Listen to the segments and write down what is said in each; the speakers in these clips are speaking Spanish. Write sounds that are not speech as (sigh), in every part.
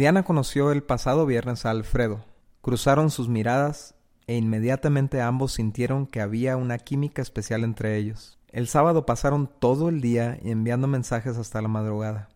Diana conoció el pasado viernes a Alfredo. Cruzaron sus miradas e inmediatamente ambos sintieron que había una química especial entre ellos. El sábado pasaron todo el día enviando mensajes hasta la madrugada.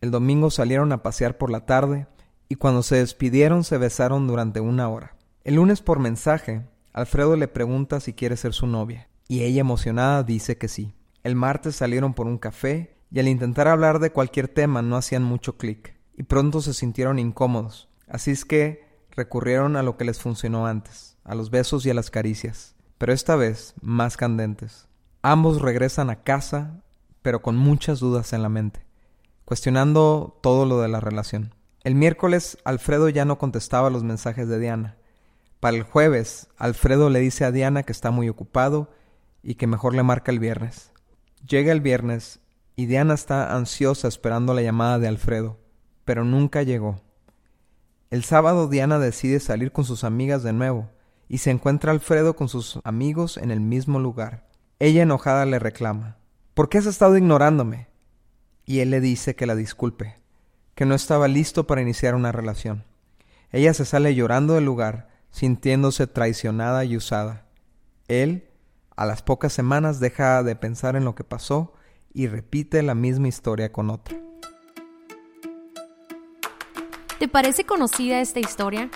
El domingo salieron a pasear por la tarde y cuando se despidieron se besaron durante una hora. El lunes por mensaje, Alfredo le pregunta si quiere ser su novia y ella emocionada dice que sí. El martes salieron por un café y al intentar hablar de cualquier tema no hacían mucho clic y pronto se sintieron incómodos. Así es que recurrieron a lo que les funcionó antes, a los besos y a las caricias, pero esta vez más candentes. Ambos regresan a casa, pero con muchas dudas en la mente, cuestionando todo lo de la relación. El miércoles Alfredo ya no contestaba los mensajes de Diana. Para el jueves, Alfredo le dice a Diana que está muy ocupado y que mejor le marca el viernes. Llega el viernes y Diana está ansiosa esperando la llamada de Alfredo pero nunca llegó. El sábado Diana decide salir con sus amigas de nuevo, y se encuentra Alfredo con sus amigos en el mismo lugar. Ella enojada le reclama ¿Por qué has estado ignorándome? Y él le dice que la disculpe, que no estaba listo para iniciar una relación. Ella se sale llorando del lugar, sintiéndose traicionada y usada. Él, a las pocas semanas, deja de pensar en lo que pasó y repite la misma historia con otra. ¿Te parece conocida esta historia?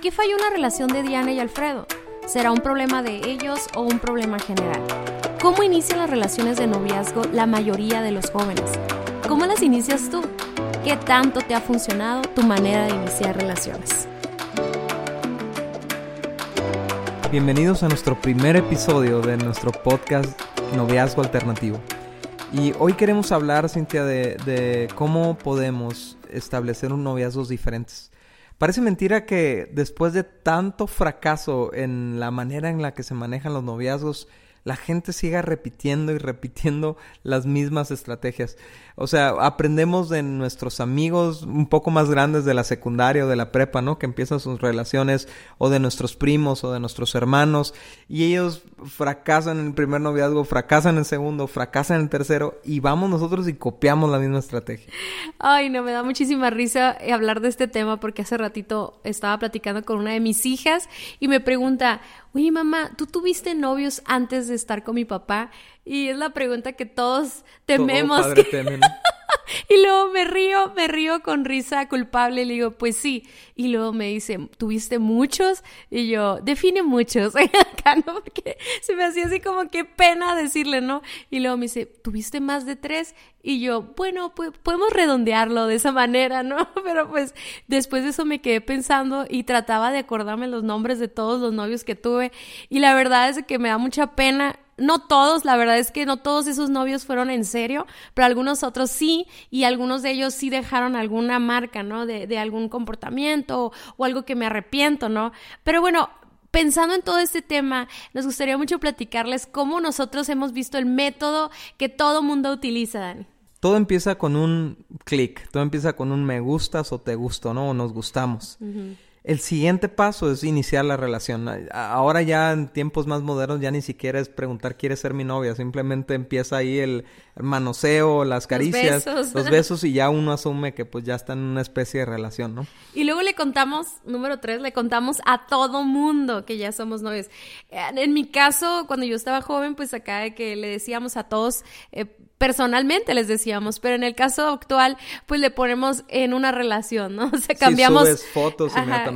¿Qué falló en la relación de Diana y Alfredo? ¿Será un problema de ellos o un problema general? ¿Cómo inician las relaciones de noviazgo la mayoría de los jóvenes? ¿Cómo las inicias tú? ¿Qué tanto te ha funcionado tu manera de iniciar relaciones? Bienvenidos a nuestro primer episodio de nuestro podcast Noviazgo Alternativo. Y hoy queremos hablar, Cintia, de, de cómo podemos establecer un noviazgos diferentes. Parece mentira que después de tanto fracaso en la manera en la que se manejan los noviazgos, la gente siga repitiendo y repitiendo las mismas estrategias. O sea, aprendemos de nuestros amigos un poco más grandes de la secundaria o de la prepa, ¿no? Que empiezan sus relaciones, o de nuestros primos o de nuestros hermanos, y ellos fracasan en el primer noviazgo, fracasan en el segundo, fracasan en el tercero, y vamos nosotros y copiamos la misma estrategia. Ay, no, me da muchísima risa hablar de este tema porque hace ratito estaba platicando con una de mis hijas y me pregunta, oye mamá, ¿tú tuviste novios antes de estar con mi papá? Y es la pregunta que todos tememos. (laughs) y luego me río, me río con risa culpable le digo, pues sí. Y luego me dice, ¿tuviste muchos? Y yo, define muchos. (laughs) Acá, ¿no? Porque se me hacía así como que pena decirle, ¿no? Y luego me dice, ¿tuviste más de tres? Y yo, bueno, pues podemos redondearlo de esa manera, ¿no? (laughs) Pero pues después de eso me quedé pensando y trataba de acordarme los nombres de todos los novios que tuve. Y la verdad es que me da mucha pena no todos, la verdad es que no todos esos novios fueron en serio, pero algunos otros sí, y algunos de ellos sí dejaron alguna marca, ¿no? De, de algún comportamiento o, o algo que me arrepiento, ¿no? Pero bueno, pensando en todo este tema, nos gustaría mucho platicarles cómo nosotros hemos visto el método que todo mundo utiliza, Dani. Todo empieza con un clic, todo empieza con un me gustas o te gusto, ¿no? O nos gustamos. El siguiente paso es iniciar la relación. Ahora ya en tiempos más modernos ya ni siquiera es preguntar ¿quieres ser mi novia? Simplemente empieza ahí el manoseo, las caricias, los besos. los besos, y ya uno asume que pues ya está en una especie de relación, ¿no? Y luego le contamos, número tres, le contamos a todo mundo que ya somos novios. En mi caso, cuando yo estaba joven, pues acá de que le decíamos a todos... Eh, personalmente les decíamos, pero en el caso actual, pues le ponemos en una relación, ¿no? (laughs) O sea, cambiamos... fotos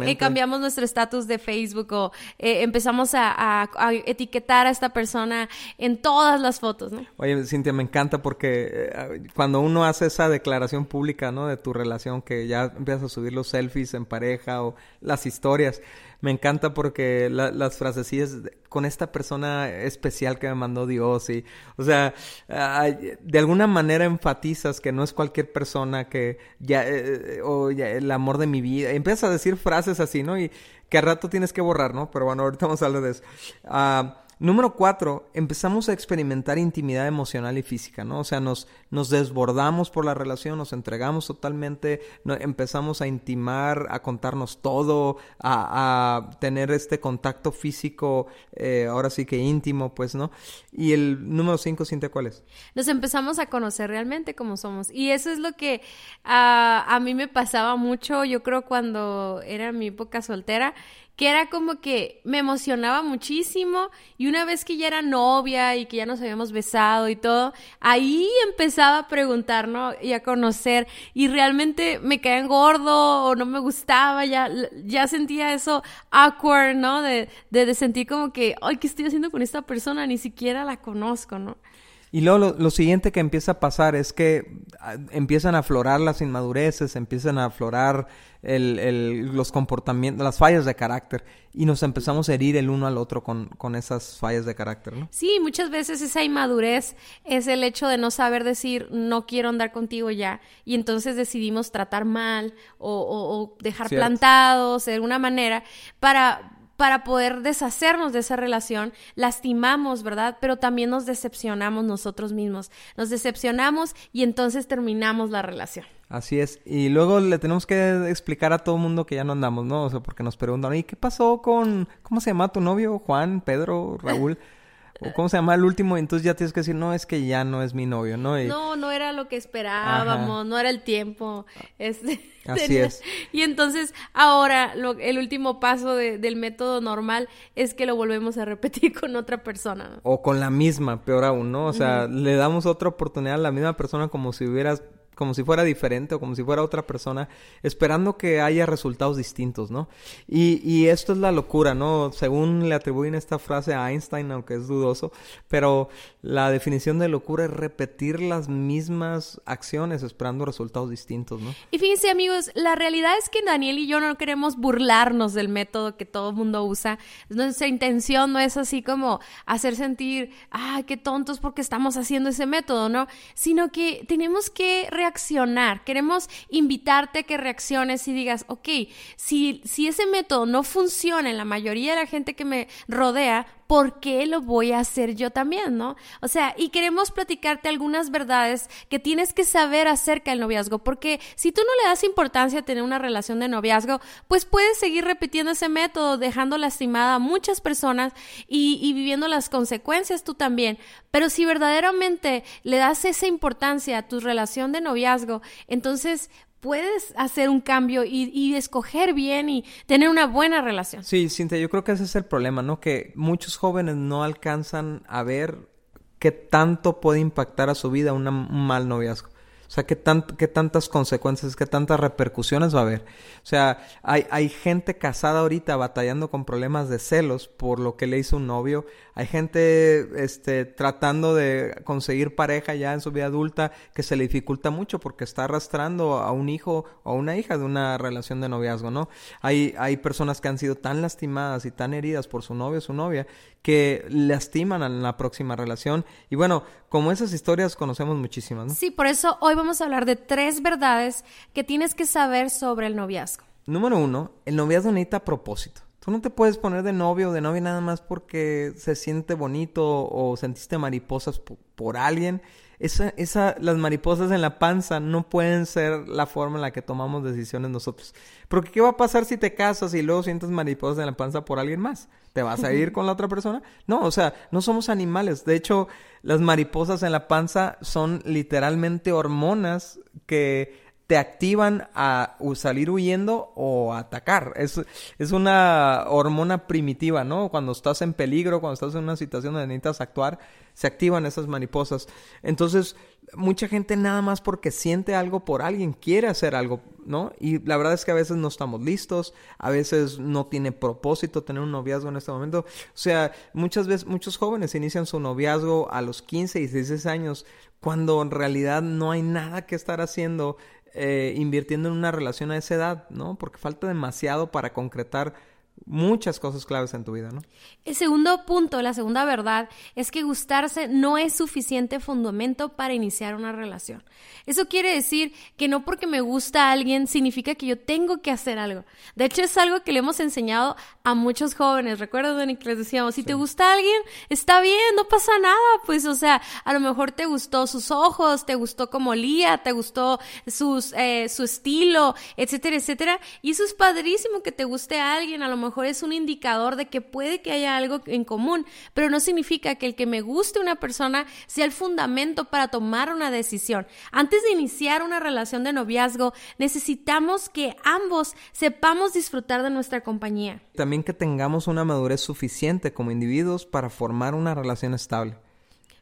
y cambiamos nuestro estatus de Facebook o eh, empezamos a, etiquetar a esta persona en todas las fotos, ¿no? Oye, Cintia, me encanta porque eh, cuando uno hace esa declaración pública, ¿no? De tu relación, que ya empiezas a subir los selfies en pareja o las historias, me encanta porque las frasecillas con esta persona especial que me mandó Dios y, o sea, de alguna manera enfatizas que no es cualquier persona que ya, eh, eh, o ya, el amor de mi vida. Empiezas a decir frases así, ¿no? Y que al rato tienes que borrar, ¿no? Pero bueno, ahorita vamos a hablar de eso. Ah, Número cuatro, empezamos a experimentar intimidad emocional y física, ¿no? O sea, nos, nos desbordamos por la relación, nos entregamos totalmente, empezamos a intimar, a contarnos todo, a, tener este contacto físico, eh, ahora sí que íntimo, pues, ¿no? Y el número cinco, ¿siente cuál es? Nos empezamos a conocer realmente como somos. Y eso es lo que ah, a mí me pasaba mucho, yo creo, cuando era mi época soltera que era como que me emocionaba muchísimo y una vez que ya era novia y que ya nos habíamos besado y todo, ahí empezaba a preguntar, ¿no? Y a conocer y realmente me caía gordo o no me gustaba, ya, ya sentía eso awkward, ¿no? De, de, de sentir como que, ay, ¿qué estoy haciendo con esta persona? Ni siquiera la conozco, ¿no? Y luego lo, siguiente que empieza a pasar es que ah, empiezan a aflorar las inmadureces, empiezan a aflorar el, los comportamientos, las fallas de carácter. Y nos empezamos a herir el uno al otro con, con esas fallas de carácter, ¿no? Sí, muchas veces esa inmadurez es el hecho de no saber decir no quiero andar contigo ya y entonces decidimos tratar mal o, o, dejar plantados de alguna manera para para poder deshacernos de esa relación, lastimamos, ¿verdad? Pero también nos decepcionamos nosotros mismos. Nos decepcionamos y entonces terminamos la relación. Así es. Y luego le tenemos que explicar a todo el mundo que ya no andamos, ¿no? O sea, porque nos preguntan, ¿y qué pasó con, ¿cómo se llama tu novio? Juan, Pedro, Raúl. (laughs) cómo se llama el último, entonces ya tienes que decir, no, es que ya no es mi novio, ¿no? No, no era lo que esperábamos, no era el tiempo. Este, Así (laughs) es. Y entonces ahora lo, el último paso del método normal es que lo volvemos a repetir (laughs) con otra persona. O con la misma, peor aún, ¿no? O sea, le damos otra oportunidad a la misma persona como si hubieras como si fuera diferente o como si fuera otra persona, esperando que haya resultados distintos, ¿no? Y, y esto es la locura, ¿no? Según le atribuyen esta frase a Einstein, aunque es dudoso, pero la definición de locura es repetir las mismas acciones esperando resultados distintos, ¿no? Y fíjense amigos, la realidad es que Daniel y yo no queremos burlarnos del método que todo el mundo usa. Nuestra intención no es así como hacer sentir, ah, qué tontos porque estamos haciendo ese método, ¿no? Sino que tenemos que reaccionar reaccionar, queremos invitarte a que reacciones y digas, ok, si, si ese método no funciona en la mayoría de la gente que me rodea, ¿por qué lo voy a hacer yo también, no? O sea, y queremos platicarte algunas verdades que tienes que saber acerca del noviazgo, porque si tú no le das importancia a tener una relación de noviazgo, pues puedes seguir repitiendo ese método, dejando lastimada a muchas personas y, y viviendo las consecuencias tú también. Pero si verdaderamente le das esa importancia a tu relación de noviazgo, entonces puedes hacer un cambio y, escoger bien y tener una buena relación. Sí, Cintia, yo creo que ese es el problema, ¿no? Que muchos jóvenes no alcanzan a ver qué tanto puede impactar a su vida un mal noviazgo. O sea, ¿qué, qué tantas consecuencias, qué tantas repercusiones va a haber? O sea, hay, hay gente casada ahorita batallando con problemas de celos por lo que le hizo un novio. Hay gente este, tratando de conseguir pareja ya en su vida adulta que se le dificulta mucho porque está arrastrando a un hijo o a una hija de una relación de noviazgo, ¿no? Hay, hay personas que han sido tan lastimadas y tan heridas por su novio o su novia que lastiman en la próxima relación. Y bueno, como esas historias conocemos muchísimas, ¿no? Sí, por eso hoy vamos a hablar de tres verdades que tienes que saber sobre el noviazgo. Número uno, el noviazgo necesita propósito. Tú no te puedes poner de novio o de novia nada más porque se siente bonito o sentiste mariposas por alguien esa, esa, las mariposas en la panza no pueden ser la forma en la que tomamos decisiones nosotros. Porque ¿qué va a pasar si te casas y luego sientes mariposas en la panza por alguien más? ¿Te vas a ir (laughs) con la otra persona? No, o sea, no somos animales. De hecho, las mariposas en la panza son literalmente hormonas que te activan a salir huyendo o atacar. Es, es una hormona primitiva, ¿no? Cuando estás en peligro, cuando estás en una situación donde necesitas actuar, se activan esas mariposas. Entonces, mucha gente nada más porque siente algo por alguien quiere hacer algo, ¿no? Y la verdad es que a veces no estamos listos, a veces no tiene propósito tener un noviazgo en este momento. O sea, muchas veces, muchos jóvenes inician su noviazgo a los 15 y 16 años cuando en realidad no hay nada que estar haciendo eh, invirtiendo en una relación a esa edad, ¿no? Porque falta demasiado para concretar muchas cosas claves en tu vida, ¿no? El segundo punto, la segunda verdad, es que gustarse no es suficiente fundamento para iniciar una relación. Eso quiere decir que no porque me gusta alguien significa que yo tengo que hacer algo. De hecho, es algo que le hemos enseñado a muchos jóvenes. Recuerdo, Dani, que les decíamos, si te gusta alguien, está bien, no pasa nada. Pues, o sea, a lo mejor te gustó sus ojos, te gustó como Lía, te gustó sus, eh, su estilo, etcétera, etcétera. Y eso es padrísimo que te guste a alguien. A lo mejor es un indicador de que puede que haya algo en común, pero no significa que el que me guste una persona sea el fundamento para tomar una decisión. Antes de iniciar una relación de noviazgo, necesitamos que ambos sepamos disfrutar de nuestra compañía. También que tengamos una madurez suficiente como individuos para formar una relación estable.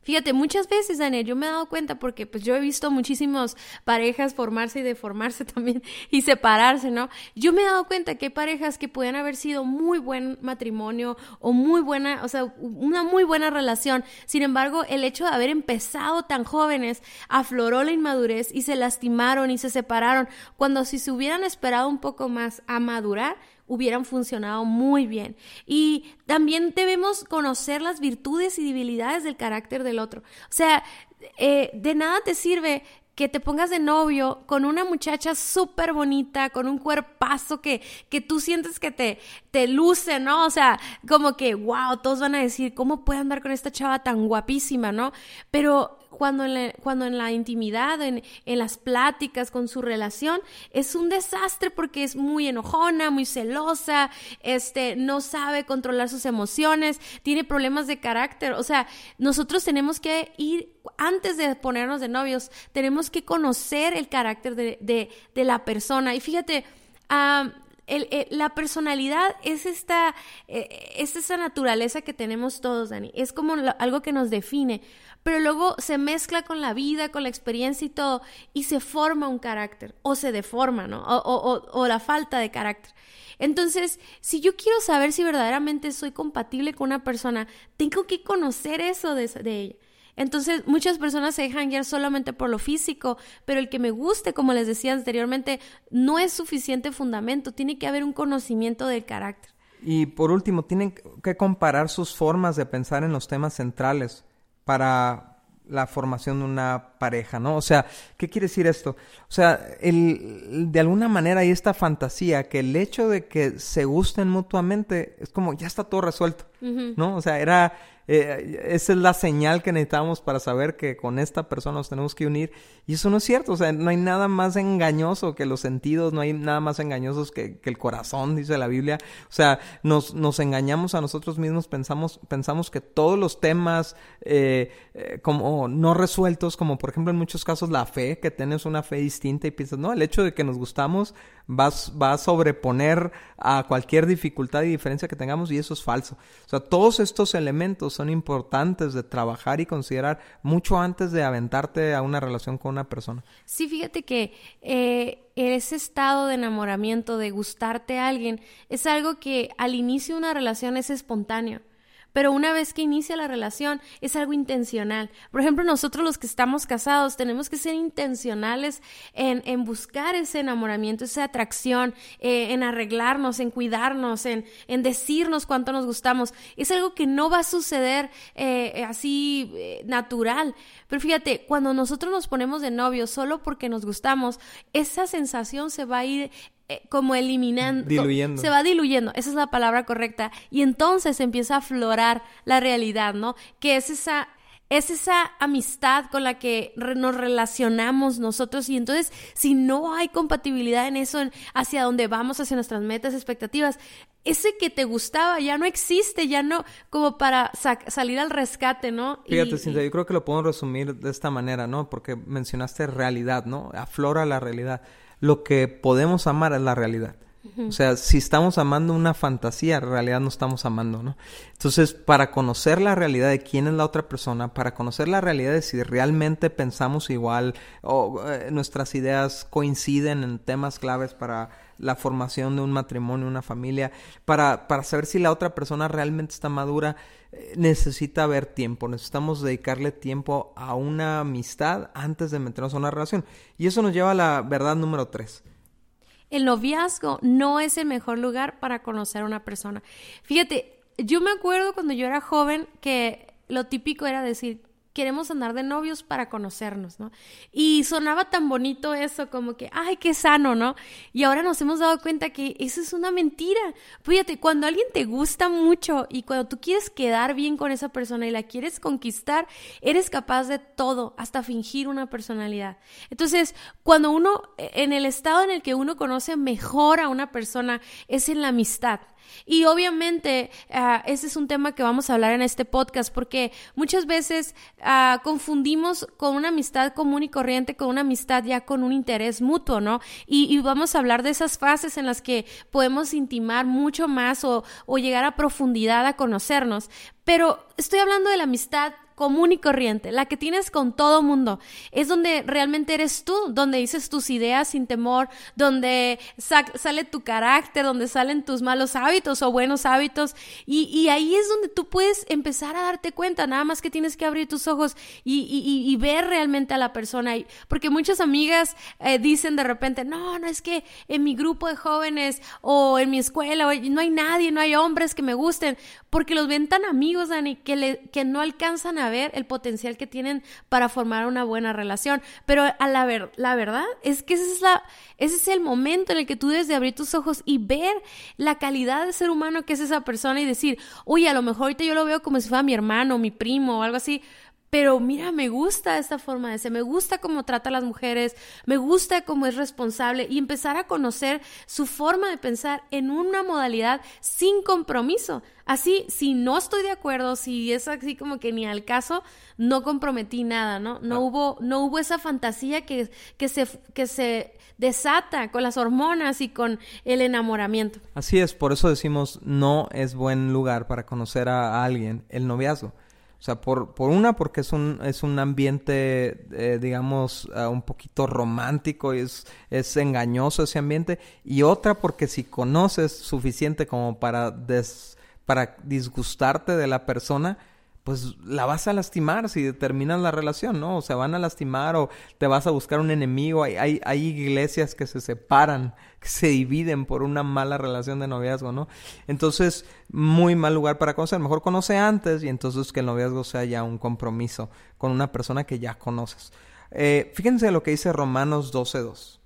Fíjate, muchas veces, Daniel, yo me he dado cuenta porque pues yo he visto muchísimas parejas formarse y deformarse (laughs) también y separarse, ¿no? Yo me he dado cuenta que hay parejas que pueden haber sido muy buen matrimonio o muy buena, o sea, una muy buena relación. Sin embargo, el hecho de haber empezado tan jóvenes afloró la inmadurez y se lastimaron y se separaron, cuando si se hubieran esperado un poco más a madurar, hubieran funcionado muy bien. Y también debemos conocer las virtudes y debilidades del carácter del otro. O sea, eh, de nada te sirve que te pongas de novio con una muchacha súper bonita, con un cuerpazo que, que tú sientes que te, te luce, ¿no? O sea, como que, wow, todos van a decir, ¿cómo puede andar con esta chava tan guapísima, ¿no? Pero cuando en la, cuando en la intimidad, en, en, las pláticas con su relación, es un desastre porque es muy enojona, muy celosa, este, no sabe controlar sus emociones, tiene problemas de carácter. O sea, nosotros tenemos que ir, antes de ponernos de novios, tenemos que conocer el carácter de, de, de la persona. Y fíjate, el, la personalidad es esta, eh, es esa naturaleza que tenemos todos, Dani. Es como algo que nos define pero luego se mezcla con la vida, con la experiencia y todo, y se forma un carácter, o se deforma, ¿no? O, o, o, la falta de carácter. Entonces, si yo quiero saber si verdaderamente soy compatible con una persona, tengo que conocer eso de, de ella. Entonces, muchas personas se dejan guiar solamente por lo físico, pero el que me guste, como les decía anteriormente, no es suficiente fundamento, tiene que haber un conocimiento del carácter. Y por último, tienen que comparar sus formas de pensar en los temas centrales para la formación de una pareja, ¿no? O sea, ¿qué quiere decir esto? O sea, el, de alguna manera hay esta fantasía que el hecho de que se gusten mutuamente es como ya está todo resuelto, ¿no? O sea, era eh, esa es la señal que necesitamos para saber que con esta persona nos tenemos que unir. Y eso no es cierto, o sea, no hay nada más engañoso que los sentidos, no hay nada más engañosos que, que el corazón, dice la Biblia. O sea, nos, nos engañamos a nosotros mismos, pensamos, pensamos que todos los temas eh, eh, como no resueltos, como por ejemplo en muchos casos la fe, que tienes una fe distinta y piensas, no, el hecho de que nos gustamos va, va a sobreponer a cualquier dificultad y diferencia que tengamos y eso es falso. O sea, todos estos elementos son importantes de trabajar y considerar mucho antes de aventarte a una relación con una persona. Sí, fíjate que eh, ese estado de enamoramiento, de gustarte a alguien, es algo que al inicio de una relación es espontáneo. Pero una vez que inicia la relación es algo intencional. Por ejemplo, nosotros los que estamos casados tenemos que ser intencionales en, en buscar ese enamoramiento, esa atracción, eh, en arreglarnos, en cuidarnos, en, en, decirnos cuánto nos gustamos. Es algo que no va a suceder eh, así eh, natural. Pero fíjate, cuando nosotros nos ponemos de novio solo porque nos gustamos, esa sensación se va a ir como eliminando, diluyendo. se va diluyendo, esa es la palabra correcta, y entonces empieza a aflorar la realidad, ¿no? Que es esa es esa amistad con la que nos relacionamos nosotros y entonces si no hay compatibilidad en eso, hacia dónde vamos, hacia nuestras metas, expectativas, ese que te gustaba ya no existe, ya no como para salir al rescate, ¿no? Fíjate, Cintia, yo creo que lo puedo resumir de esta manera, ¿no? Porque mencionaste realidad, ¿no? Aflora la realidad lo que podemos amar es la realidad. O sea, si estamos amando una fantasía, en realidad no estamos amando, ¿no? Entonces, para conocer la realidad de quién es la otra persona, para conocer la realidad de si realmente pensamos igual o eh, nuestras ideas coinciden en temas claves para la formación de un matrimonio, una familia, para, para saber si la otra persona realmente está madura, eh, necesita haber tiempo, necesitamos dedicarle tiempo a una amistad antes de meternos a una relación. Y eso nos lleva a la verdad número tres. el noviazgo no es el mejor lugar para conocer a una persona. Fíjate, yo me acuerdo cuando yo era joven que lo típico era decir, queremos andar de novios para conocernos, ¿no? Y sonaba tan bonito eso, como que, ay, qué sano, ¿no? Y ahora nos hemos dado cuenta que eso es una mentira. Fíjate, cuando alguien te gusta mucho y cuando tú quieres quedar bien con esa persona y la quieres conquistar, eres capaz de todo, hasta fingir una personalidad. Entonces, cuando uno, en el estado en el que uno conoce mejor a una persona, es en la amistad. Y obviamente uh, ese es un tema que vamos a hablar en este podcast porque muchas veces uh, confundimos con una amistad común y corriente con una amistad ya con un interés mutuo, ¿no? Y, vamos a hablar de esas fases en las que podemos intimar mucho más o llegar a profundidad a conocernos. Pero estoy hablando de la amistad común y corriente, la que tienes con todo mundo. Es donde realmente eres tú, donde dices tus ideas sin temor, donde sale tu carácter, donde salen tus malos hábitos o buenos hábitos. Y, ahí es donde tú puedes empezar a darte cuenta, nada más que tienes que abrir tus ojos y, ver realmente a la persona. Porque muchas amigas eh, dicen de repente, no, no es que en mi grupo de jóvenes o en mi escuela no hay nadie, no hay hombres que me gusten, porque los ven tan amigos, Dani, que, que no alcanzan a ver el potencial que tienen para formar una buena relación. Pero a la, ver, la verdad es que ese es, la, ese es el momento en el que tú debes de abrir tus ojos y ver la calidad de ser humano que es esa persona y decir, oye, a lo mejor ahorita yo lo veo como si fuera mi hermano, mi primo o algo así, pero mira, me gusta esta forma de ser, me gusta cómo trata a las mujeres, me gusta cómo es responsable y empezar a conocer su forma de pensar en una modalidad sin compromiso. Así, si no estoy de acuerdo, si es así como que ni al caso, no comprometí nada, ¿no? No ah. hubo, no hubo esa fantasía que, que se, que se desata con las hormonas y con el enamoramiento. Así es, por eso decimos no es buen lugar para conocer a alguien el noviazgo. O sea, por, por una, porque es un, es un ambiente, eh, digamos, uh, un poquito romántico y es, es engañoso ese ambiente. Y otra, porque si conoces suficiente como para, des, para disgustarte de la persona, pues la vas a lastimar si terminas la relación, ¿no? O se van a lastimar o te vas a buscar un enemigo. Hay, hay, iglesias que se separan, (laughs) que se dividen por una mala relación de noviazgo, ¿no? Entonces, muy mal lugar para conocer. Mejor conoce antes y entonces que el noviazgo sea ya un compromiso con una persona que ya conoces. Eh, fíjense lo que dice Romanos 12.2.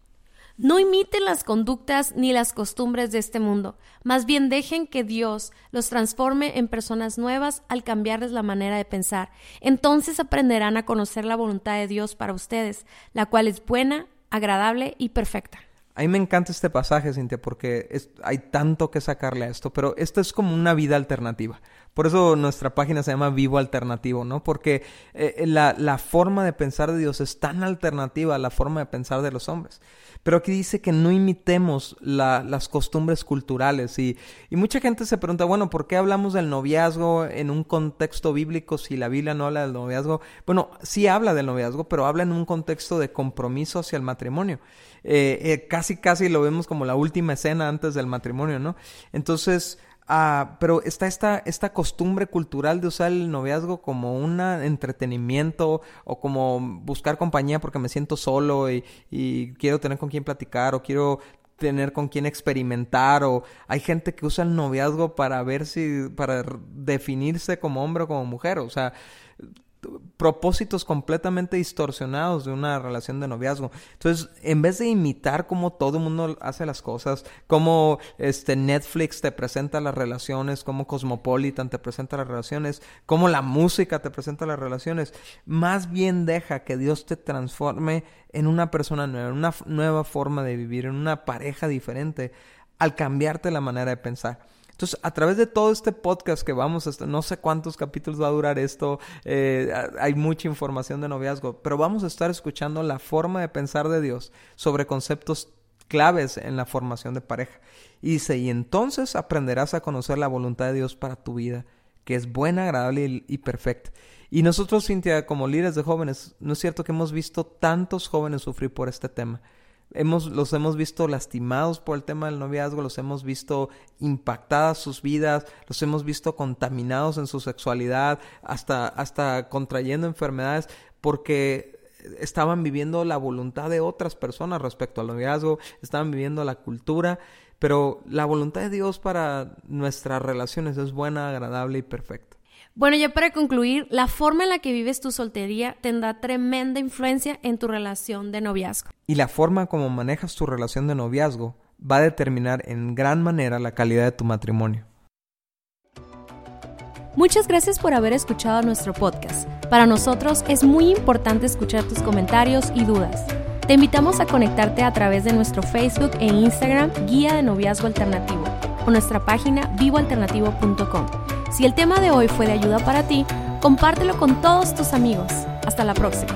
No imiten las conductas ni las costumbres de este mundo, más bien dejen que Dios los transforme en personas nuevas al cambiarles la manera de pensar. Entonces aprenderán a conocer la voluntad de Dios para ustedes, la cual es buena, agradable y perfecta. A mí me encanta este pasaje, Cintia, porque hay tanto que sacarle a esto, pero esto es como una vida alternativa. Por eso nuestra página se llama Vivo Alternativo, ¿no? Porque eh, la, la, forma de pensar de Dios es tan alternativa a la forma de pensar de los hombres. Pero aquí dice que no imitemos la, las costumbres culturales. Y, y mucha gente se pregunta, bueno, ¿por qué hablamos del noviazgo en un contexto bíblico si la Biblia no habla del noviazgo? Bueno, sí habla del noviazgo, pero habla en un contexto de compromiso hacia el matrimonio. Eh, eh, casi, casi lo vemos como la última escena antes del matrimonio, ¿no? Entonces, Ah, pero está esta, esta costumbre cultural de usar el noviazgo como un entretenimiento o como buscar compañía porque me siento solo y, y quiero tener con quién platicar o quiero tener con quién experimentar o hay gente que usa el noviazgo para ver si para definirse como hombre o como mujer, o sea, propósitos completamente distorsionados de una relación de noviazgo. Entonces, en vez de imitar cómo todo el mundo hace las cosas, cómo este Netflix te presenta las relaciones, cómo Cosmopolitan te presenta las relaciones, cómo la música te presenta las relaciones, más bien deja que Dios te transforme en una persona nueva, en una nueva forma de vivir, en una pareja diferente, al cambiarte la manera de pensar. Entonces, a través de todo este podcast que vamos, hasta, no sé cuántos capítulos va a durar esto, eh, hay mucha información de noviazgo, pero vamos a estar escuchando la forma de pensar de Dios sobre conceptos claves en la formación de pareja. Y dice, y entonces aprenderás a conocer la voluntad de Dios para tu vida, que es buena, agradable y, y perfecta. Y nosotros, Cintia, como líderes de jóvenes, ¿no es cierto que hemos visto tantos jóvenes sufrir por este tema? Hemos, los hemos visto lastimados por el tema del noviazgo, los hemos visto impactadas sus vidas, los hemos visto contaminados en su sexualidad, hasta, hasta contrayendo enfermedades, porque estaban viviendo la voluntad de otras personas respecto al noviazgo, estaban viviendo la cultura, pero la voluntad de Dios para nuestras relaciones es buena, agradable y perfecta. Bueno, ya para concluir, la forma en la que vives tu soltería tendrá tremenda influencia en tu relación de noviazgo. Y la forma como manejas tu relación de noviazgo va a determinar en gran manera la calidad de tu matrimonio. Muchas gracias por haber escuchado nuestro podcast. Para nosotros es muy importante escuchar tus comentarios y dudas. Te invitamos a conectarte a través de nuestro Facebook e Instagram Guía de Noviazgo Alternativo o nuestra página vivoalternativo.com. Si el tema de hoy fue de ayuda para ti, compártelo con todos tus amigos. Hasta la próxima.